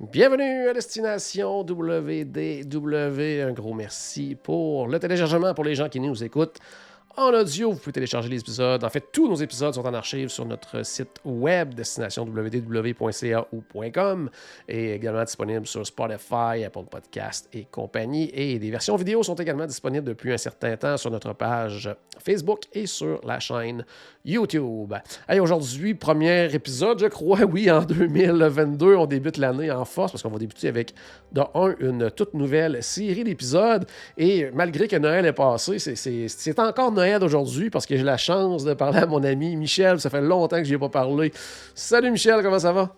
Bienvenue à Destination WDW. Un gros merci pour le téléchargement pour les gens qui nous écoutent. En audio, vous pouvez télécharger les épisodes. En fait, tous nos épisodes sont en archive sur notre site web destination www.ca ou .com et également disponible sur Spotify, Apple Podcast et compagnie. Et des versions vidéo sont également disponibles depuis un certain temps sur notre page Facebook et sur la chaîne YouTube. Hey, aujourd'hui, premier épisode, je crois, oui, en 2022. On débute l'année en force parce qu'on va débuter avec, de un, une toute nouvelle série d'épisodes. Et malgré que Noël est passé, c'est encore Noël aujourd'hui parce que j'ai la chance de parler à mon ami Michel. Ça fait longtemps que je n'y ai pas parlé. Salut Michel, comment ça va?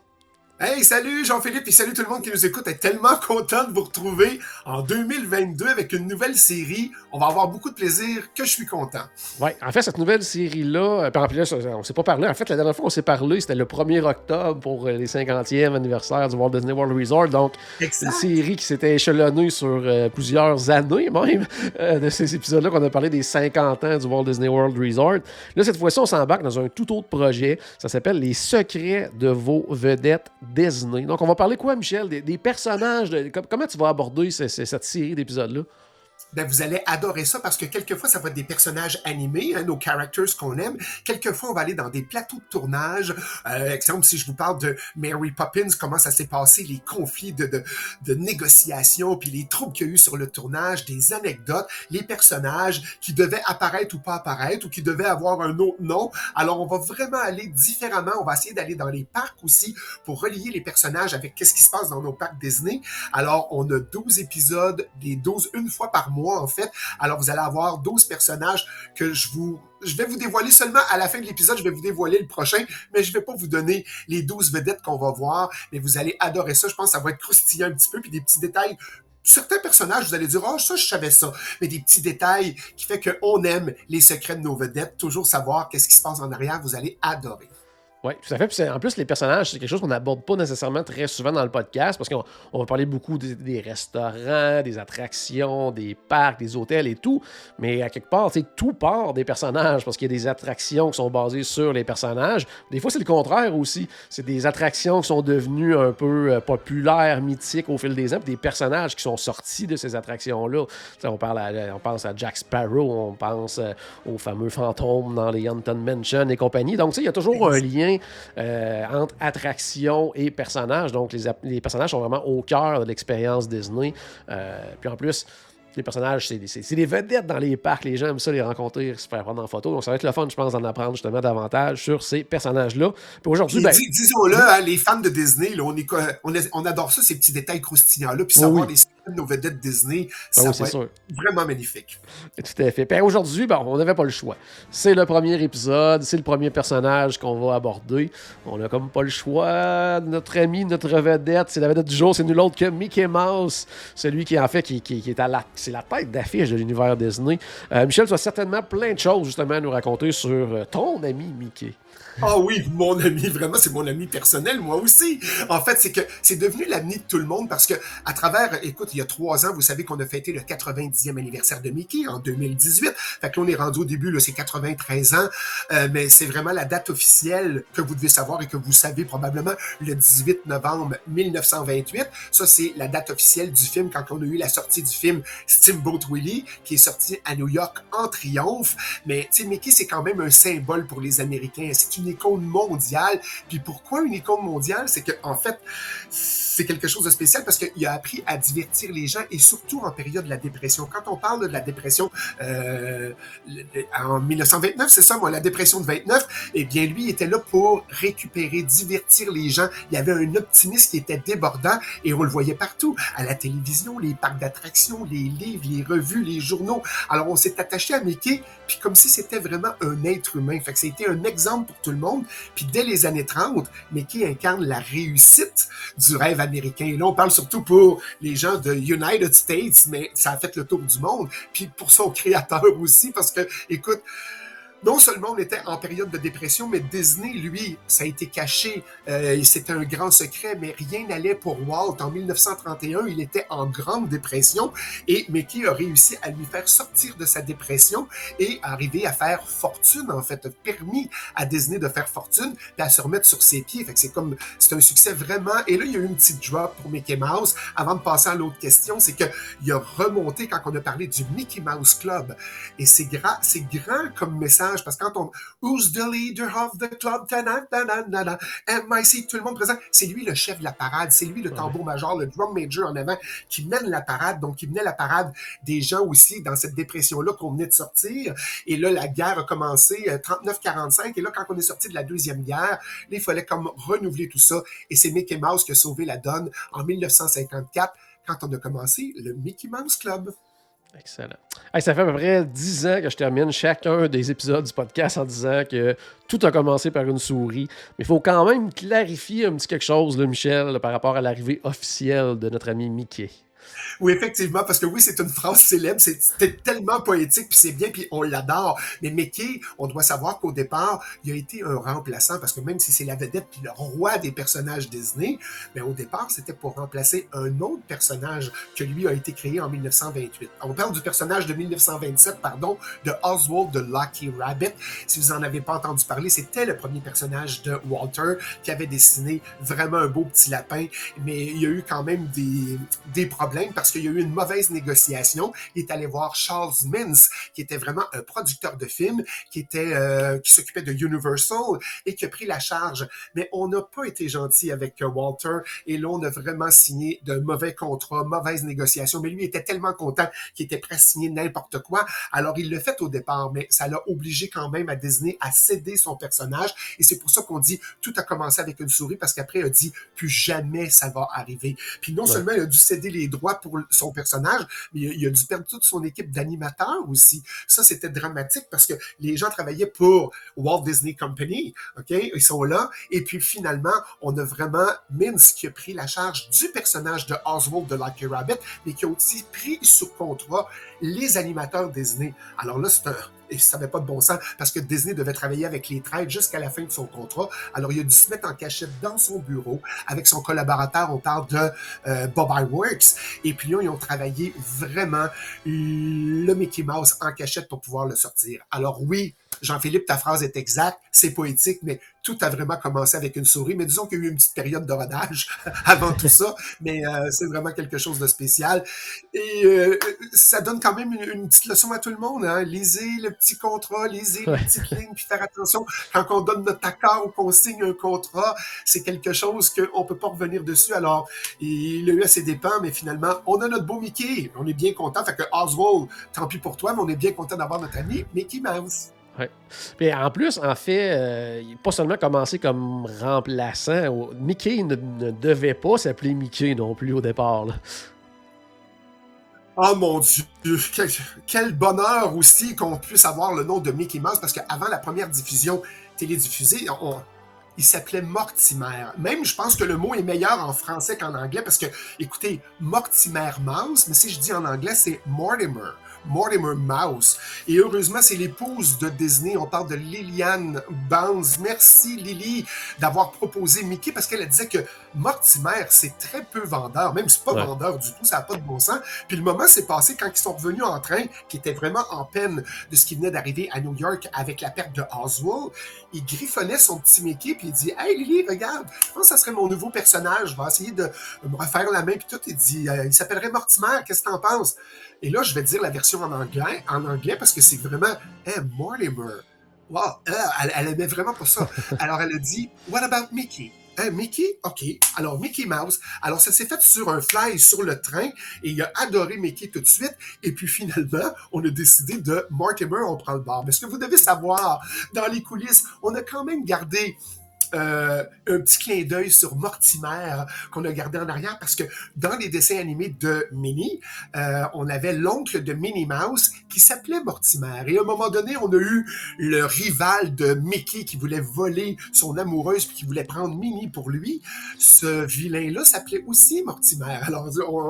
Hey, salut Jean-Philippe et salut tout le monde qui nous écoute. Suis tellement content de vous retrouver en 2022 avec une nouvelle série. On va avoir beaucoup de plaisir, que je suis content. Ouais, en fait, cette nouvelle série-là, euh, en plus, on s'est pas parlé. En fait, la dernière fois qu'on s'est parlé, c'était le 1er octobre pour euh, les 50e anniversaire du Walt Disney World Resort. Donc, c'est une série qui s'était échelonnée sur euh, plusieurs années même euh, de ces épisodes-là qu'on a parlé des 50 ans du Walt Disney World Resort. Là, cette fois-ci, on s'embarque dans un tout autre projet. Ça s'appelle Les secrets de vos vedettes Donc, on va parler quoi, Michel? Des, personnages. de- com- comment tu vas aborder ce- ce- cette série d'épisodes-là? Ben, vous allez adorer ça parce que quelquefois, ça va être des personnages animés, hein, nos characters qu'on aime. Quelquefois, on va aller dans des plateaux de tournage. Euh, exemple, si je vous parle de Mary Poppins, comment ça s'est passé, les conflits de, de, de négociation, puis les troubles qu'il y a eu sur le tournage, des anecdotes, les personnages qui devaient apparaître ou pas apparaître, ou qui devaient avoir un autre nom. Alors, on va vraiment aller différemment. On va essayer d'aller dans les parcs aussi pour relier les personnages avec qu'est-ce qui se passe dans nos parcs Disney. Alors, on a 12 épisodes, les 12 une fois par mois, en fait. Alors, vous allez avoir 12 personnages que je vous... Vais vous dévoiler seulement à la fin de l'épisode, je vais vous dévoiler le prochain, mais je vais pas vous donner les 12 vedettes qu'on va voir, mais vous allez adorer ça. Je pense que ça va être croustillant un petit peu, puis des petits détails certains personnages, vous allez dire, oh, ça, je savais ça. Mais des petits détails qui fait qu'on aime les secrets de nos vedettes, toujours savoir qu'est-ce qui se passe en arrière, vous allez adorer. Oui, tout à fait. Puis en plus, les personnages, c'est quelque chose qu'on n'aborde pas nécessairement très souvent dans le podcast parce qu'on on va parler beaucoup des, des restaurants, des attractions, des parcs, des hôtels et tout. Mais à quelque part, tout part des personnages parce qu'il y a des attractions qui sont basées sur les personnages. Des fois, c'est le contraire aussi. C'est des attractions qui sont devenues un peu euh, populaires, mythiques au fil des ans, puis des personnages qui sont sortis de ces attractions-là. On, parle à- on pense à Jack Sparrow, on pense euh, aux fameux fantômes dans les Haunted Mansion et compagnie. Donc, il y a toujours un lien euh, entre attraction et personnages. Donc, les personnages sont vraiment au cœur de l'expérience Disney. Euh, puis en plus, les personnages, c'est des, vedettes dans les parcs. Les gens aiment ça les rencontrer, se faire prendre en photo. Donc, ça va être le fun, je pense, d'en apprendre justement davantage sur ces personnages-là. Puis aujourd'hui, ben, dis- Disons-le, hein, les fans de Disney, là, on, est, co- on, est- on adore ça, ces petits détails croustillants-là. Puis savoir oui. les secrets de nos vedettes Disney, Ah ça oui, va c'est être sûr. vraiment magnifique. Tout à fait. Puis aujourd'hui, ben, on n'avait pas le choix. C'est le premier épisode, c'est le premier personnage qu'on va aborder. On n'a comme pas le choix. Notre ami, notre vedette, c'est la vedette du jour, c'est nul autre que Mickey Mouse. Celui qui, en fait, qui, qui- qui est à la, c'est la tête d'affiche de l'univers Disney. Euh, Michel, tu as certainement plein de choses justement à nous raconter sur euh, ton ami Mickey. Ah oui, mon ami, vraiment, c'est mon ami personnel, moi aussi. En fait, c'est que c'est devenu l'ami de tout le monde parce que, à travers, écoute, il y a trois ans, vous savez qu'on a fêté le 90e anniversaire de Mickey en 2018. Fait que là, on est rendu au début, là, c'est 93 ans. Euh, mais c'est vraiment la date officielle que vous devez savoir et que vous savez probablement le 18 novembre 1928. Ça, c'est la date officielle du film quand on a eu la sortie du film Steamboat Willie, qui est sorti à New York en triomphe. Mais, tu sais, Mickey, c'est quand même un symbole pour les Américains. Icône mondiale. Puis pourquoi une icône mondiale? C'est que, en fait, c'est quelque chose de spécial parce qu'il a appris à divertir les gens et surtout en période de la dépression. Quand on parle de la dépression euh, en 1929, c'est ça, moi, la dépression de 29, eh bien, lui était là pour récupérer, divertir les gens. Il y avait un optimisme qui était débordant et on le voyait partout, à la télévision, les parcs d'attractions, les livres, les revues, les journaux. Alors, on s'est attaché à Mickey, puis comme si c'était vraiment un être humain. Fait que c'était un exemple pour tout le monde. Puis dès les années 30, Mickey incarne la réussite du rêve américain. Et là, on parle surtout pour les gens de United States, mais ça a fait le tour du monde. Puis pour son créateur aussi, parce que, écoute, non seulement on était en période de dépression, mais Disney, lui, ça a été caché. Euh, C'était un grand secret, mais rien n'allait pour Walt. En 1931, il était en grande dépression et Mickey a réussi à lui faire sortir de sa dépression et arriver à faire fortune, en fait, a permis à Disney de faire fortune et à se remettre sur ses pieds. Fait c'est comme, c'est un succès vraiment. Et là, il y a eu une petite drop pour Mickey Mouse. Avant de passer à l'autre question, c'est que il a remonté quand on a parlé du Mickey Mouse Club. Et c'est grand, c'est grand comme message parce que quand on Who's the leader of the club? MIC, tout le monde présent, c'est lui le chef de la parade, c'est lui le tambour major, le drum major en avant qui mène la parade, donc qui menait la parade des gens aussi dans cette dépression-là qu'on venait de sortir. Et là, la guerre a commencé 39-45 euh, et là, quand on est sorti de la deuxième guerre, il fallait comme renouveler tout ça et c'est Mickey Mouse qui a sauvé la donne en 1954 quand on a commencé le Mickey Mouse Club. Excellent. ça fait à peu près 10 ans que je termine chacun des épisodes du podcast en disant que tout a commencé par une souris. Mais il faut quand même clarifier un petit quelque chose, là, Michel, par rapport à l'arrivée officielle de notre ami Mickey. Oui, effectivement, parce que oui, c'est une phrase célèbre, c'est tellement poétique, puis c'est bien, puis on l'adore. Mais Mickey, on doit savoir qu'au départ, il a été un remplaçant, parce que même si c'est la vedette puis le roi des personnages Disney, mais au départ, c'était pour remplacer un autre personnage que lui a été créé en 1928. On parle du personnage de 1927, pardon, de Oswald de Lucky Rabbit. Si vous en avez pas entendu parler, c'était le premier personnage de Walter qui avait dessiné vraiment un beau petit lapin, mais il y a eu quand même des, des problèmes parce qu'il y a eu une mauvaise négociation. Il est allé voir Charles Mintz, qui était vraiment un producteur de films, qui était euh, qui s'occupait de Universal et qui a pris la charge. Mais on n'a pas été gentil avec euh, Walter et là on a vraiment signé de mauvais contrats, mauvaises négociations. Mais lui était tellement content qu'il était prêt à signer n'importe quoi. Alors il l'a fait au départ, mais ça l'a obligé quand même à Disney à céder son personnage et c'est pour ça qu'on dit tout a commencé avec une souris parce qu'après il a dit plus jamais ça va arriver. Puis non seulement il a dû céder les droits pour son personnage, mais il a, dû perdre toute son équipe d'animateurs aussi. Ça, c'était dramatique parce que les gens travaillaient pour Walt Disney Company, OK? Ils sont là. Et puis finalement, on a vraiment Minsk qui a pris la charge du personnage de Oswald de Lucky Rabbit, mais qui a aussi pris sous contrat les animateurs Disney. Alors là, c'est un et ça n'avait pas de bon sens parce que Disney devait travailler avec les trades jusqu'à la fin de son contrat. Alors, il a dû se mettre en cachette dans son bureau avec son collaborateur. On parle de euh, Bob Iworks. Et puis ils ont travaillé vraiment le Mickey Mouse en cachette pour pouvoir le sortir. Alors oui, Jean-Philippe, ta phrase est exacte, c'est poétique, mais tout a vraiment commencé avec une souris. Mais disons qu'il y a eu une petite période de rodage avant tout ça, mais euh, c'est vraiment quelque chose de spécial. Et euh, ça donne quand même une, petite leçon à tout le monde. Hein? Lisez le petit contrat, lisez les petites lignes, puis faire attention. Quand on donne notre accord ou qu'on signe un contrat, c'est quelque chose qu'on peut pas revenir dessus. Alors, il a eu à ses dépens, mais finalement, on a notre beau Mickey. On est bien content. Fait que Oswald, tant pis pour toi, mais on est bien content d'avoir notre ami Mickey Mouse. Puis en plus, en fait, euh, il n'a pas seulement commencé comme remplaçant. Mickey ne, devait pas s'appeler Mickey non plus au départ. Oh mon Dieu, quel, bonheur aussi qu'on puisse avoir le nom de Mickey Mouse parce qu'avant la première diffusion télédiffusée, il s'appelait Mortimer. Même, je pense que le mot est meilleur en français qu'en anglais parce que, écoutez, Mortimer Mouse, mais si je dis en anglais, c'est Mortimer. Mortimer Mouse. Et heureusement, c'est l'épouse de Disney. On parle de Liliane Bounds. Merci, Lily, d'avoir proposé Mickey parce qu'elle disait que Mortimer, c'est très peu vendeur. Même c'est pas vendeur du tout, ça n'a pas de bon sens. Puis le moment s'est passé quand ils sont revenus en train, qui était vraiment en peine de ce qui venait d'arriver à New York avec la perte de Oswald. Il griffonnait son petit Mickey, puis il dit Hey Lily, regarde, je pense que ça serait mon nouveau personnage. Je vais essayer de me refaire la main, puis tout. Il dit euh, Il s'appellerait Mortimer, qu'est-ce que t'en penses? Et là, je vais dire la version en anglais, en anglais parce que c'est vraiment Hey Mortimer. Wow, elle, elle aimait vraiment pas ça. Alors elle a dit What about Mickey? Hein, Mickey? OK. Alors, Mickey Mouse. Alors, ça s'est fait sur un fly sur le train et il a adoré Mickey tout de suite. Et puis, finalement, on a décidé de Mortimer, on prend le bar. Mais ce que vous devez savoir, dans les coulisses, on a quand même gardé euh, un petit clin d'œil sur Mortimer qu'on a gardé en arrière parce que dans les dessins animés de Minnie, euh, on avait l'oncle de Minnie Mouse qui s'appelait Mortimer. Et à un moment donné, on a eu le rival de Mickey qui voulait voler son amoureuse puis qui voulait prendre Minnie pour lui. Ce vilain-là s'appelait aussi Mortimer. Alors,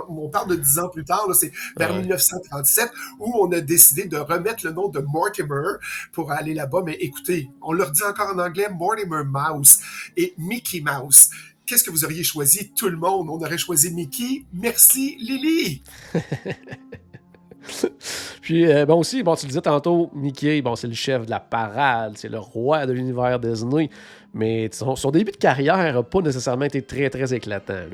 on, parle de dix ans plus tard, c'est vers 1937 où on a décidé de remettre le nom de Mortimer pour aller là-bas. Mais écoutez, on leur dit encore en anglais Mortimer Mouse et Mickey Mouse. Qu'est-ce que vous auriez choisi, tout le monde? On aurait choisi Mickey. Merci, Lily! Puis, euh, bon, aussi, bon, tu le disais tantôt, Mickey, bon, c'est le chef de la parade, c'est le roi de l'univers Disney, mais son, début de carrière n'a pas nécessairement été très, très éclatant.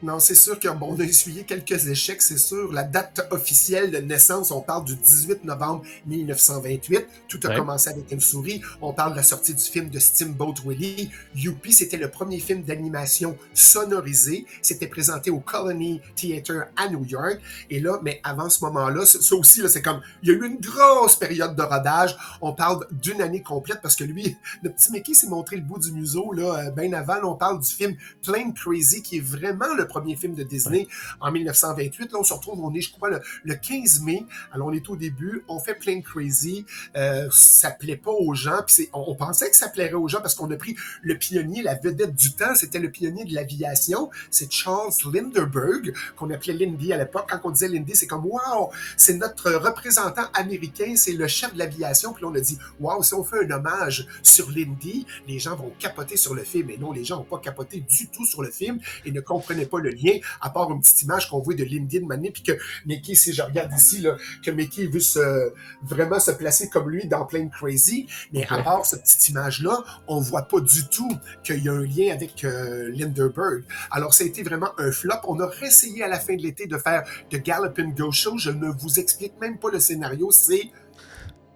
Non, c'est sûr qu'on a essuyé quelques échecs, c'est sûr. La date officielle de naissance, on parle du 18 novembre 1928. Tout a commencé avec une souris. On parle de la sortie du film de Steamboat Willie. Youpi, c'était le premier film d'animation sonorisé. C'était présenté au Colony Theater à New York. Et là, mais avant ce moment-là, ça aussi, là, c'est comme, il y a eu une grosse période de rodage. On parle d'une année complète parce que lui, le petit Mickey s'est montré le bout du museau, là, euh, bien avant. on parle du film Plain Crazy, qui est vraiment le premier film de Disney en 1928. Là, on se retrouve, on est, je crois, le, 15 mai. Alors, on est au début, on fait plein Crazy. Euh, ça plaît pas aux gens. Puis on, on, pensait que ça plairait aux gens parce qu'on a pris le pionnier, la vedette du temps. C'était le pionnier de l'aviation. C'est Charles Lindbergh, qu'on appelait Lindy à l'époque. Quand on disait Lindy, c'est comme, wow, c'est notre représentant américain, c'est le chef de l'aviation. Puis là, on a dit, wow, si on fait un hommage sur Lindy, les gens vont capoter sur le film. Et non, les gens n'ont pas capoté du tout sur le film et ne comprenaient pas le lien, à part une petite image qu'on voit de Lindy de Mané, puis que Mickey, si je regarde ici, là, que Mickey veut se, vraiment se placer comme lui dans Plain Crazy, mais à part cette petite image-là, on voit pas du tout qu'il y a un lien avec euh, Linderberg. Alors, ça a été vraiment un flop. On a réessayé à la fin de l'été de faire The Gallopin' Go Show. Je ne vous explique même pas le scénario. C'est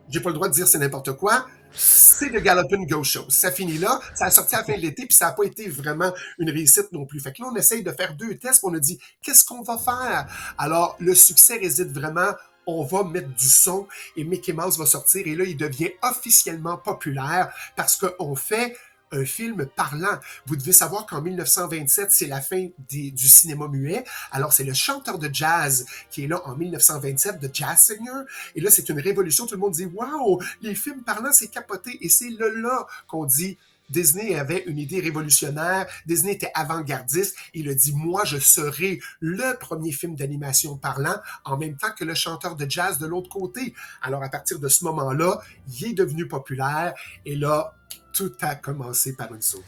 j'ai pas le droit de dire c'est n'importe quoi c'est le Gallopin' Go Show. Ça finit là. Ça a sorti à la fin de l'été, puis ça n'a pas été vraiment une réussite non plus. Fait que là, on essaye de faire deux tests, on a dit, qu'est-ce qu'on va faire? Alors, le succès réside vraiment on va mettre du son et Mickey Mouse va sortir et là, il devient officiellement populaire parce qu'on fait un film parlant. Vous devez savoir qu'en 1927, c'est la fin du cinéma muet. Alors, c'est le chanteur de jazz qui est là en 1927, de Jazz Singer. Et là, c'est une révolution. Tout le monde dit, waouh, les films parlants, c'est capoté. Et c'est là, là qu'on dit, Disney avait une idée révolutionnaire. Disney était avant-gardiste. Il a dit, moi, je serai le premier film d'animation parlant en même temps que le chanteur de jazz de l'autre côté. Alors, à partir de ce moment-là, il est devenu populaire. Et là, tout a commencé par une souris.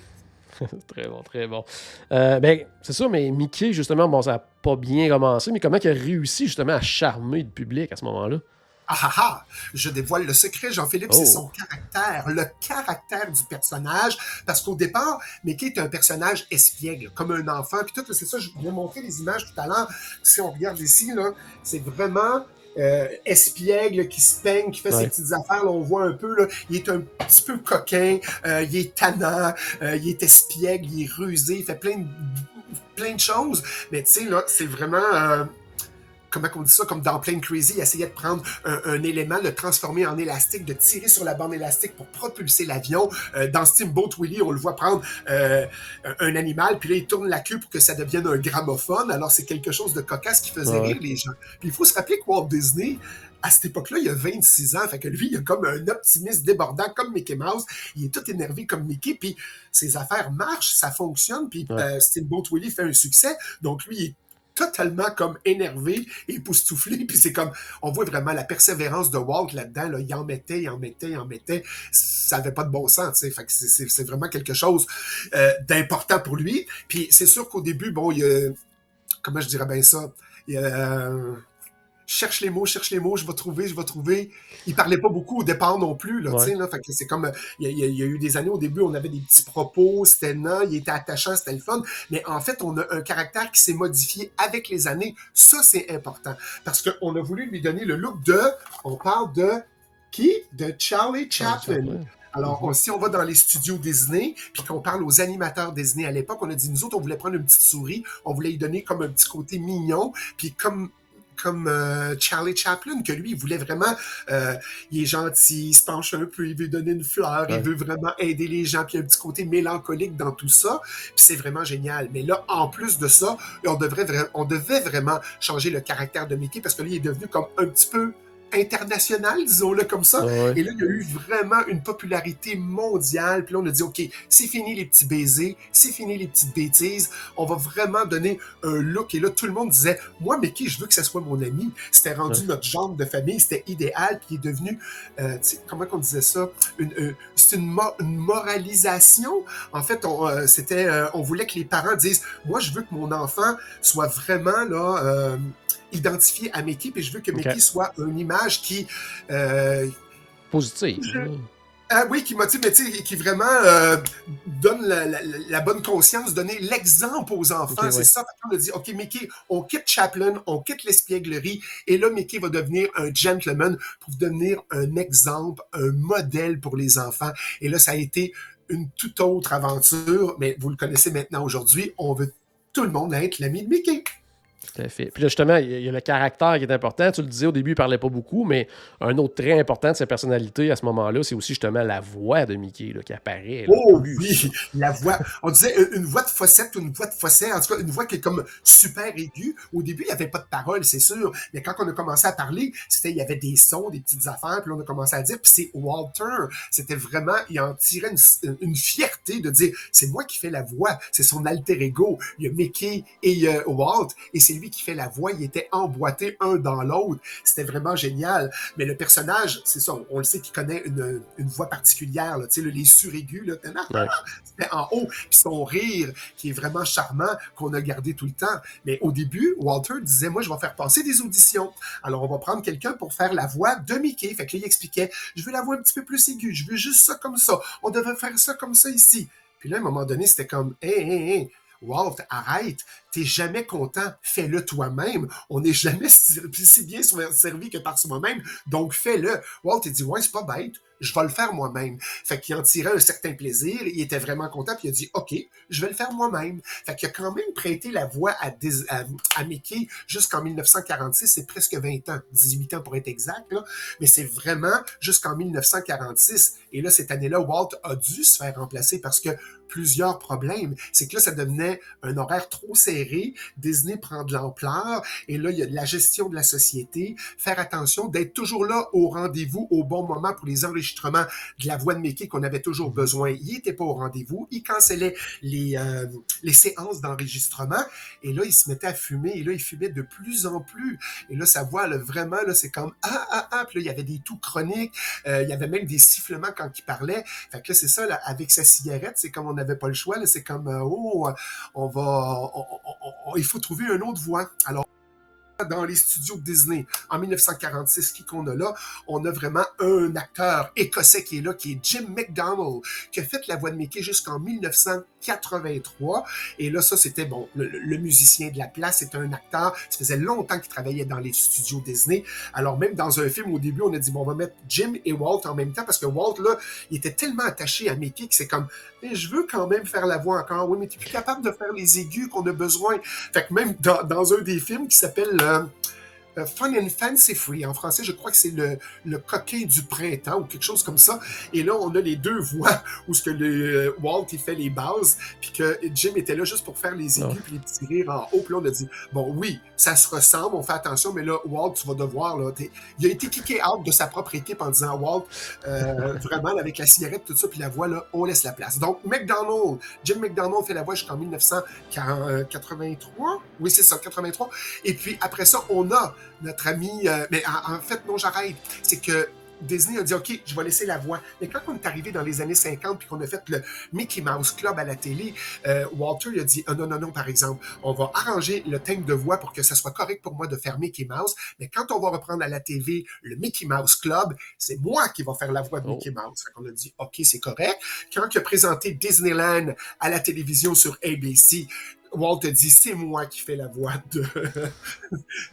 très bon, très bon. Euh, ben, c'est sûr, mais Mickey, justement, bon, ça n'a pas bien commencé, mais comment il a réussi justement à charmer le public à ce moment-là? Ah ah ah! Je dévoile le secret, Jean-Philippe, c'est son oh. caractère, le caractère du personnage. Parce qu'au départ, Mickey est un personnage espiègle, comme un enfant. Puis tout, c'est ça, je vous ai montré les images tout à l'heure. Si on regarde ici, là, c'est vraiment euh, espiègle qui se peigne, qui fait ses petites affaires. Là, on voit un peu, là, il est un petit peu coquin, euh, il est tannant, euh, il est espiègle, il est rusé, il fait plein de, plein de choses. Mais tu sais, là, c'est vraiment comment on dit ça, comme dans Plane Crazy, il essayait de prendre un, élément, le transformer en élastique, de tirer sur la bande élastique pour propulser l'avion. Euh, dans Steamboat Willie, on le voit prendre euh, un animal, puis là, il tourne la queue pour que ça devienne un gramophone. Alors, c'est quelque chose de cocasse qui faisait rire les gens. Puis il faut se rappeler que Walt Disney, à cette époque-là, il a 26 ans. Fait que lui, il a comme un optimiste débordant comme Mickey Mouse. Il est tout énervé comme Mickey. Puis ses affaires marchent, ça fonctionne. Puis euh, Steamboat Willie fait un succès. Donc lui, il est totalement comme énervé et époustouflé. Puis c'est comme, on voit vraiment la persévérance de Walt là-dedans. Là. Il en mettait, il en mettait, il en mettait. Ça n'avait pas de bon sens. Fait que c'est vraiment quelque chose euh, d'important pour lui. Puis c'est sûr qu'au début, bon, il y a, comment je dirais bien ça, il y a, cherche les mots, cherche les mots, je vais trouver, je vais trouver. Il parlait pas beaucoup au départ non plus, là, là. Fait que c'est comme, il y, a, eu des années au début, on avait des petits propos, c'était non, il était attachant, c'était le fun. Mais en fait, on a un caractère qui s'est modifié avec les années. Ça, c'est important. Parce qu'on a voulu lui donner le look de, on parle de qui? De Charlie Chaplin. Alors, mm-hmm. si on va dans les studios Disney, puis qu'on parle aux animateurs Disney à l'époque, on a dit, nous autres, on voulait prendre une petite souris, on voulait lui donner comme un petit côté mignon, puis comme comme euh, Charlie Chaplin, que lui, il voulait vraiment, euh, il est gentil, il se penche un peu, il veut donner une fleur, il veut vraiment aider les gens, puis il y a un petit côté mélancolique dans tout ça, puis c'est vraiment génial. Mais là, en plus de ça, on, devrait, on devait vraiment changer le caractère de Mickey, parce que là, il est devenu comme un petit peu international, disons-le comme ça. Et là, il y a eu vraiment une popularité mondiale. Puis là, on a dit, OK, c'est fini les petits baisers, c'est fini les petites bêtises. On va vraiment donner un look. Et là, tout le monde disait, moi, Mickey, je veux que ce soit mon ami? C'était rendu notre genre de famille, c'était idéal. Puis il est devenu, euh, comment qu'on disait ça? Une, euh, c'est une, moralisation. En fait, on, euh, c'était, on voulait que les parents disent, moi, je veux que mon enfant soit vraiment là identifié à Mickey, puis je veux que Mickey soit une image qui... Euh, Positive. Ah oui, qui motive, mais qui vraiment euh, donne la, bonne conscience, donner l'exemple aux enfants. c'est ça. On a dit, OK, Mickey, on quitte Chaplin, on quitte l'espièglerie, et là, Mickey va devenir un gentleman pour devenir un exemple, un modèle pour les enfants. Et là, ça a été une toute autre aventure, mais vous le connaissez maintenant aujourd'hui. On veut tout le monde être l'ami de Mickey. Tout à fait. Puis là, justement, il y, a le caractère qui est important. Tu le disais au début, il parlait pas beaucoup, mais un autre trait important de sa personnalité à ce moment-là, c'est aussi justement la voix de Mickey là, qui apparaît. oh oui, la voix. On disait une voix de fossette ou une voix de fossette, en tout cas une voix qui est comme super aiguë. Au début, il n'y avait pas de parole, c'est sûr, mais quand on a commencé à parler, c'était il y avait des sons, des petites affaires, puis on a commencé à dire, puis c'est Walter. C'était vraiment, il en tirait une, fierté de dire, c'est moi qui fais la voix, c'est son alter ego. Il y a Mickey et il y a Walt, et c'est lui qui fait la voix, il était emboîté un dans l'autre. C'était vraiment génial. Mais le personnage, c'est ça, on, le sait qu'il connaît une, voix particulière, sais, les suraigus, là, c'était en haut. Puis son rire, qui est vraiment charmant, qu'on a gardé tout le temps. Mais au début, Walter disait, moi, je vais faire passer des auditions. Alors, on va prendre quelqu'un pour faire la voix de Mickey. Fait que là, il expliquait, je veux la voix un petit peu plus aiguë, je veux juste ça comme ça. On devrait faire ça comme ça ici. Puis là, à un moment donné, c'était comme, hé, hé, hé, Walt, arrête, t'es jamais content, fais-le toi-même. On n'est jamais si bien servi que par soi-même, donc fais-le. Walt, il dit, ouais, c'est pas bête, je vais le faire moi-même. Fait qu'il en tirait un certain plaisir, il était vraiment content, puis il a dit, OK, je vais le faire moi-même. Fait qu'il a quand même prêté la voix à, Mickey jusqu'en 1946, c'est presque 20 ans, 18 ans pour être exact, mais c'est vraiment jusqu'en 1946. Et là, cette année-là, Walt a dû se faire remplacer parce que plusieurs problèmes. C'est que là, ça devenait un horaire trop serré. Disney prend de l'ampleur. Et là, il y a de la gestion de la société. Faire attention d'être toujours là au rendez-vous au bon moment pour les enregistrements de la voix de Mickey qu'on avait toujours besoin. Il n'était pas au rendez-vous. Il cancellait les, euh, les séances d'enregistrement. Et là, il se mettait à fumer. Et là, il fumait de plus en plus. Et là, sa voix, là, vraiment, là, c'est comme ah, ah, ah. Puis là, il y avait des toux chroniques. Euh, il y avait même des sifflements quand il parlait. Fait que là, c'est ça, là, avec sa cigarette, c'est comme on n'avait pas le choix. C'est comme, euh, oh, on va, il faut trouver une autre voie. Alors, dans les studios Disney en 1946, qui qu'on a là, on a vraiment un acteur écossais qui est là, qui est Jim McDonald, qui a fait la voix de Mickey jusqu'en 1983. Et là, ça, c'était bon, le, musicien de la place, c'était un acteur. Ça faisait longtemps qu'il travaillait dans les studios Disney. Alors même dans un film, au début, on a dit, bon, on va mettre Jim et Walt en même temps, parce que Walt, là, il était tellement attaché à Mickey que c'est comme, mais je veux quand même faire la voix encore. Oui, mais tu es plus capable de faire les aigus qu'on a besoin. Fait que même dans, dans un des films qui s'appelle euh, euh, Fun and Fancy Free. En français, je crois que c'est le, le coquin du printemps ou quelque chose comme ça. Et là, on a les deux voix où ce que le euh, Walt il fait les bases, puis que Jim était là juste pour faire les aigus puis les petits rires en haut. Puis là, on a dit bon, oui, ça se ressemble, on fait attention, mais là, Walt, tu vas devoir là, il a été kické out de sa propre équipe en disant Walt, euh, vraiment avec la cigarette tout ça, puis la voix là, on laisse la place. Donc McDonald, Jim McDonald fait la voix jusqu'en 1983. Oui, c'est ça, 83. Et puis après ça, on a notre ami. Euh, mais en, fait, non, j'arrête. C'est que Disney a dit OK, je vais laisser la voix. Mais quand on est arrivé dans les années 50 puis qu'on a fait le Mickey Mouse Club à la télé, euh, Walter a dit oh, non, non, non, par exemple, on va arranger le thème de voix pour que ça soit correct pour moi de faire Mickey Mouse. Mais quand on va reprendre à la TV le Mickey Mouse Club, c'est moi qui va faire la voix de Mickey oh. Mouse. On a dit OK, c'est correct. Quand il a présenté Disneyland à la télévision sur ABC, Walt a dit c'est moi qui fais la voix de,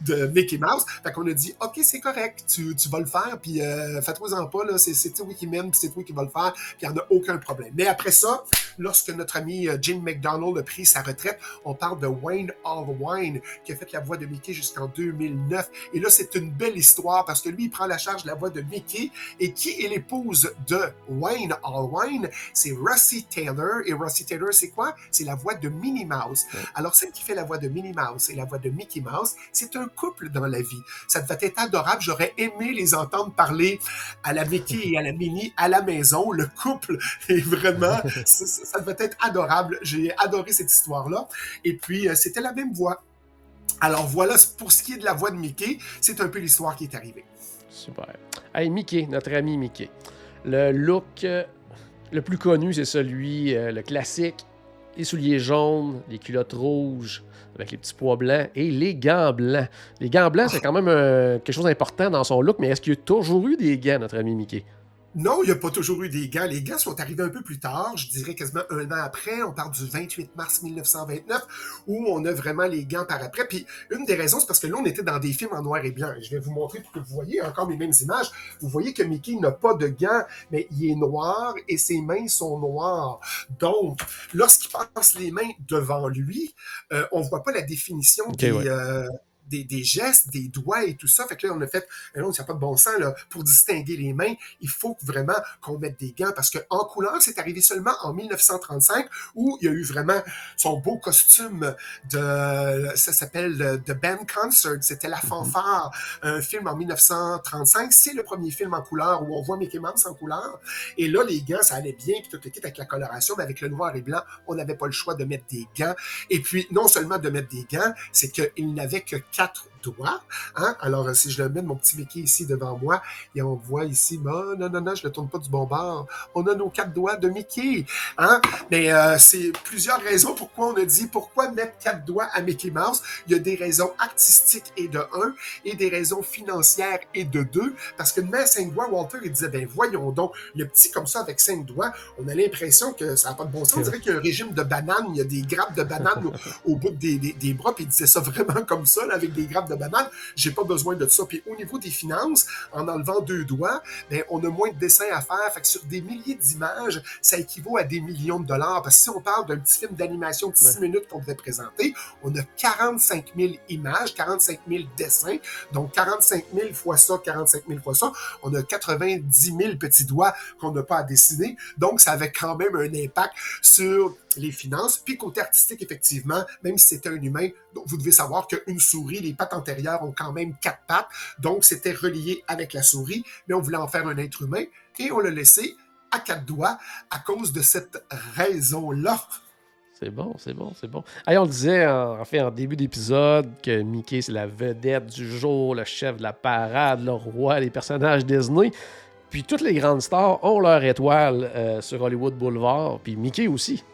de Mickey Mouse. Fait qu'on a dit OK, c'est correct, tu, tu, vas le faire, puis euh, fais-toi-en pas, là, c'est, toi qui m'aime, puis c'est toi qui vas le faire, puis il a aucun problème. Mais après ça, lorsque notre ami euh, Jim McDonald a pris sa retraite, on parle de Wayne Allwine, qui a fait la voix de Mickey jusqu'en 2009. Et là, c'est une belle histoire parce que lui, il prend la charge de la voix de Mickey. Et qui est l'épouse de Wayne Allwine? C'est Russie Taylor. Et Russie Taylor, c'est quoi? C'est la voix de Minnie Mouse. Alors, celle qui fait la voix de Minnie Mouse et la voix de Mickey Mouse, c'est un couple dans la vie. Ça devait être adorable. J'aurais aimé les entendre parler à la Mickey et à la Minnie à la maison. Le couple est vraiment, ça, devait être adorable. J'ai adoré cette histoire-là. Et puis, euh, c'était la même voix. Alors voilà, pour ce qui est de la voix de Mickey, c'est un peu l'histoire qui est arrivée. Super. Hey, Mickey, notre ami Mickey. Le look euh, le plus connu, c'est celui, euh, le classique. Les souliers jaunes, les culottes rouges avec les petits pois blancs et les gants blancs. Les gants blancs, c'est quand même euh, quelque chose d'important dans son look, mais est-ce qu'il y a toujours eu des gants, notre ami Mickey? Non, il n'y a pas toujours eu des gants. Les gants sont arrivés un peu plus tard, je dirais quasiment un an après. On parle du 28 mars 1929, où on a vraiment les gants par après. Puis une des raisons, c'est parce que là, on était dans des films en noir et blanc. Je vais vous montrer pour que vous voyez encore les mêmes images. Vous voyez que Mickey n'a pas de gants, mais il est noir et ses mains sont noires. Donc, lorsqu'il passe les mains devant lui, euh, on voit pas la définition Okay, ouais. euh, des, des gestes, des doigts et tout ça. Fait que là, on a fait, non, il n'y a pas de bon sens, là. Pour distinguer les mains, il faut vraiment qu'on mette des gants parce qu'en couleur, c'est arrivé seulement en 1935 où il y a eu vraiment son beau costume de, ça s'appelle The Band Concert. C'était La Fanfare, un film en 1935. C'est le premier film en couleur où on voit Mickey Mouse en couleur. Et là, les gants, ça allait bien, puis tout le kit avec la coloration, mais avec le noir et blanc, on n'avait pas le choix de mettre des gants. Et puis, non seulement de mettre des gants, c'est qu'il n'avait que quatre quatre doigts. Hein? Alors, euh, si je le mets de mon petit Mickey ici devant moi, et on voit ici, bon, non, non, non, je ne tourne pas du bon bord. On a nos quatre doigts de Mickey. Hein? Mais euh, c'est plusieurs raisons pourquoi on a dit pourquoi mettre quatre doigts à Mickey Mouse. Il y a des raisons artistiques et de un, et des raisons financières et de deux. Parce que de à cinq doigts, Walter, il disait, ben voyons donc, le petit comme ça avec cinq doigts, on a l'impression que ça n'a pas de bon sens. On dirait qu'il y a un régime de bananes, il y a des grappes de bananes au, au bout des, des, des bras, puis il disait ça vraiment comme ça, là, avec des grappes de bananes. J'ai pas besoin de ça. Puis au niveau des finances, en enlevant deux doigts, ben, on a moins de dessins à faire. Fait que sur des milliers d'images, ça équivaut à des millions de dollars. Parce que si on parle d'un petit film d'animation de 6 Ouais. minutes qu'on devait présenter, on a 45 000 images, 45 000 dessins. Donc 45 000 fois ça, 45 000 fois ça, on a 90 000 petits doigts qu'on n'a pas à dessiner. Donc ça avait quand même un impact sur les finances. Puis côté artistique, effectivement, même si c'était un humain, vous devez savoir qu'une souris, les pattes antérieures ont quand même quatre pattes. Donc c'était relié avec la souris, mais on voulait en faire un être humain et on l'a laissé à quatre doigts à cause de cette raison-là. C'est bon, c'est bon, c'est bon. Hey, on le disait en, en en début d'épisode que Mickey, c'est la vedette du jour, le chef de la parade, le roi, les personnages Disney. Puis toutes les grandes stars ont leur étoile euh, sur Hollywood Boulevard, puis Mickey aussi.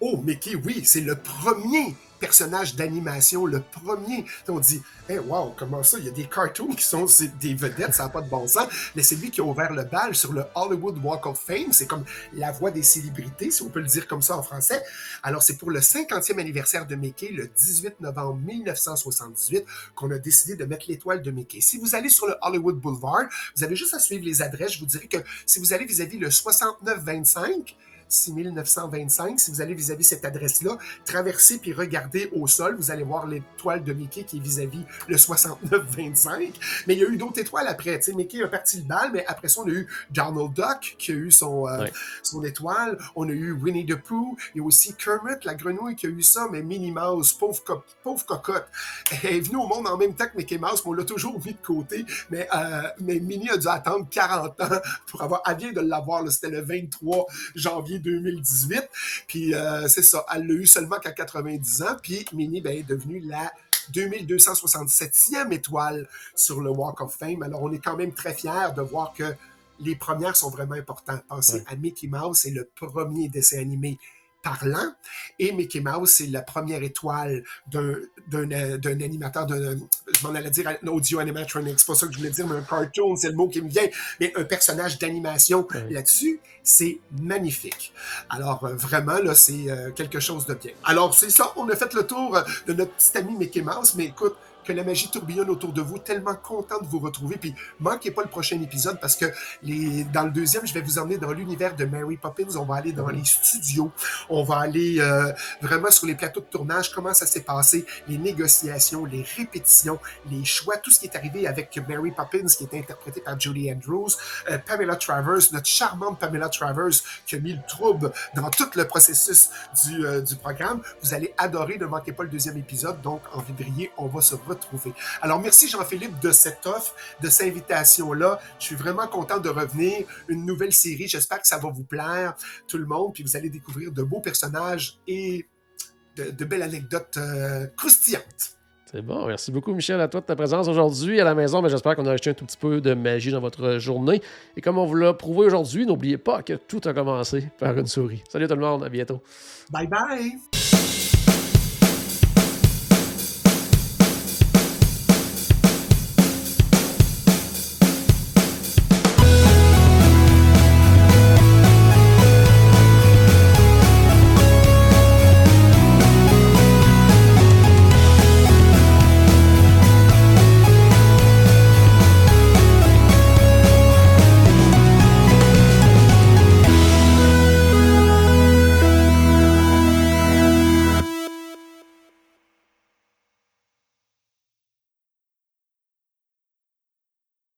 Oh, Mickey, oui, c'est le premier personnage d'animation, le premier. On dit, hey, wow, comment ça? Il y a des cartoons qui sont des vedettes, ça n'a pas de bon sens. Mais c'est lui qui a ouvert le bal sur le Hollywood Walk of Fame. C'est comme la voix des célébrités, si on peut le dire comme ça en français. Alors, c'est pour le 50e anniversaire de Mickey, le 18 novembre 1978, qu'on a décidé de mettre l'étoile de Mickey. Si vous allez sur le Hollywood Boulevard, vous avez juste à suivre les adresses. Je vous dirais que si vous allez vis-à-vis le 6925, 6925. Si vous allez vis-à-vis cette adresse-là, traversez puis regardez au sol, vous allez voir l'étoile de Mickey qui est vis-à-vis le 6925. Mais il y a eu d'autres étoiles après. Tu sais, Mickey a parti le bal, mais après ça, on a eu Donald Duck qui a eu son, euh, Ouais. son étoile. On a eu Winnie the Pooh. Il y a aussi Kermit, la grenouille, qui a eu ça, mais Minnie Mouse, pauvre, co- pauvre cocotte. Elle est venue au monde en même temps que Mickey Mouse, mais on l'a toujours mis de côté. Mais, euh, mais Minnie a dû attendre 40 ans pour avoir. Elle vient de l'avoir, c'était le 23 janvier 2018. Puis euh, c'est ça, elle l'a eu seulement qu'à 90 ans. Puis Minnie ben, est devenue la 2267e étoile sur le Walk of Fame. Alors on est quand même très fiers de voir que les premières sont vraiment importantes. Pensez Ouais. à Mickey Mouse, c'est le premier dessin animé parlant. Et Mickey Mouse, c'est la première étoile d'un, euh, animateur, d'un, je m'en allais dire un audio animatronic, c'est pas ça que je voulais dire, mais un cartoon, c'est le mot qui me vient, mais un personnage d'animation là-dessus, c'est magnifique. Alors, euh, vraiment, là, c'est euh, quelque chose de bien. Alors, c'est ça, on a fait le tour euh, de notre petit ami Mickey Mouse, mais écoute, que la magie tourbillonne autour de vous. Tellement content de vous retrouver. Puis manquez pas le prochain épisode parce que les, dans le deuxième, je vais vous emmener dans l'univers de Mary Poppins. On va aller dans les studios. On va aller euh, vraiment sur les plateaux de tournage. Comment ça s'est passé, les négociations, les répétitions, les choix, tout ce qui est arrivé avec Mary Poppins qui est interprétée par Julie Andrews, euh, Pamela Travers, notre charmante Pamela Travers qui a mis le trouble dans tout le processus du, euh, du programme. Vous allez adorer. Ne manquez pas le deuxième épisode. Donc, en février, on va se retrouver. Alors, merci Jean-Philippe de cette offre, de cette invitation-là. Je suis vraiment content de revenir. Une nouvelle série. J'espère que ça va vous plaire, tout le monde. Puis vous allez découvrir de beaux personnages et de, belles anecdotes euh, croustillantes. C'est bon. Merci beaucoup, Michel, à toi de ta présence aujourd'hui à la maison. Mais j'espère qu'on a acheté un tout petit peu de magie dans votre journée. Et comme on vous l'a prouvé aujourd'hui, n'oubliez pas que tout a commencé par une souris. Salut tout le monde, à bientôt. Bye bye.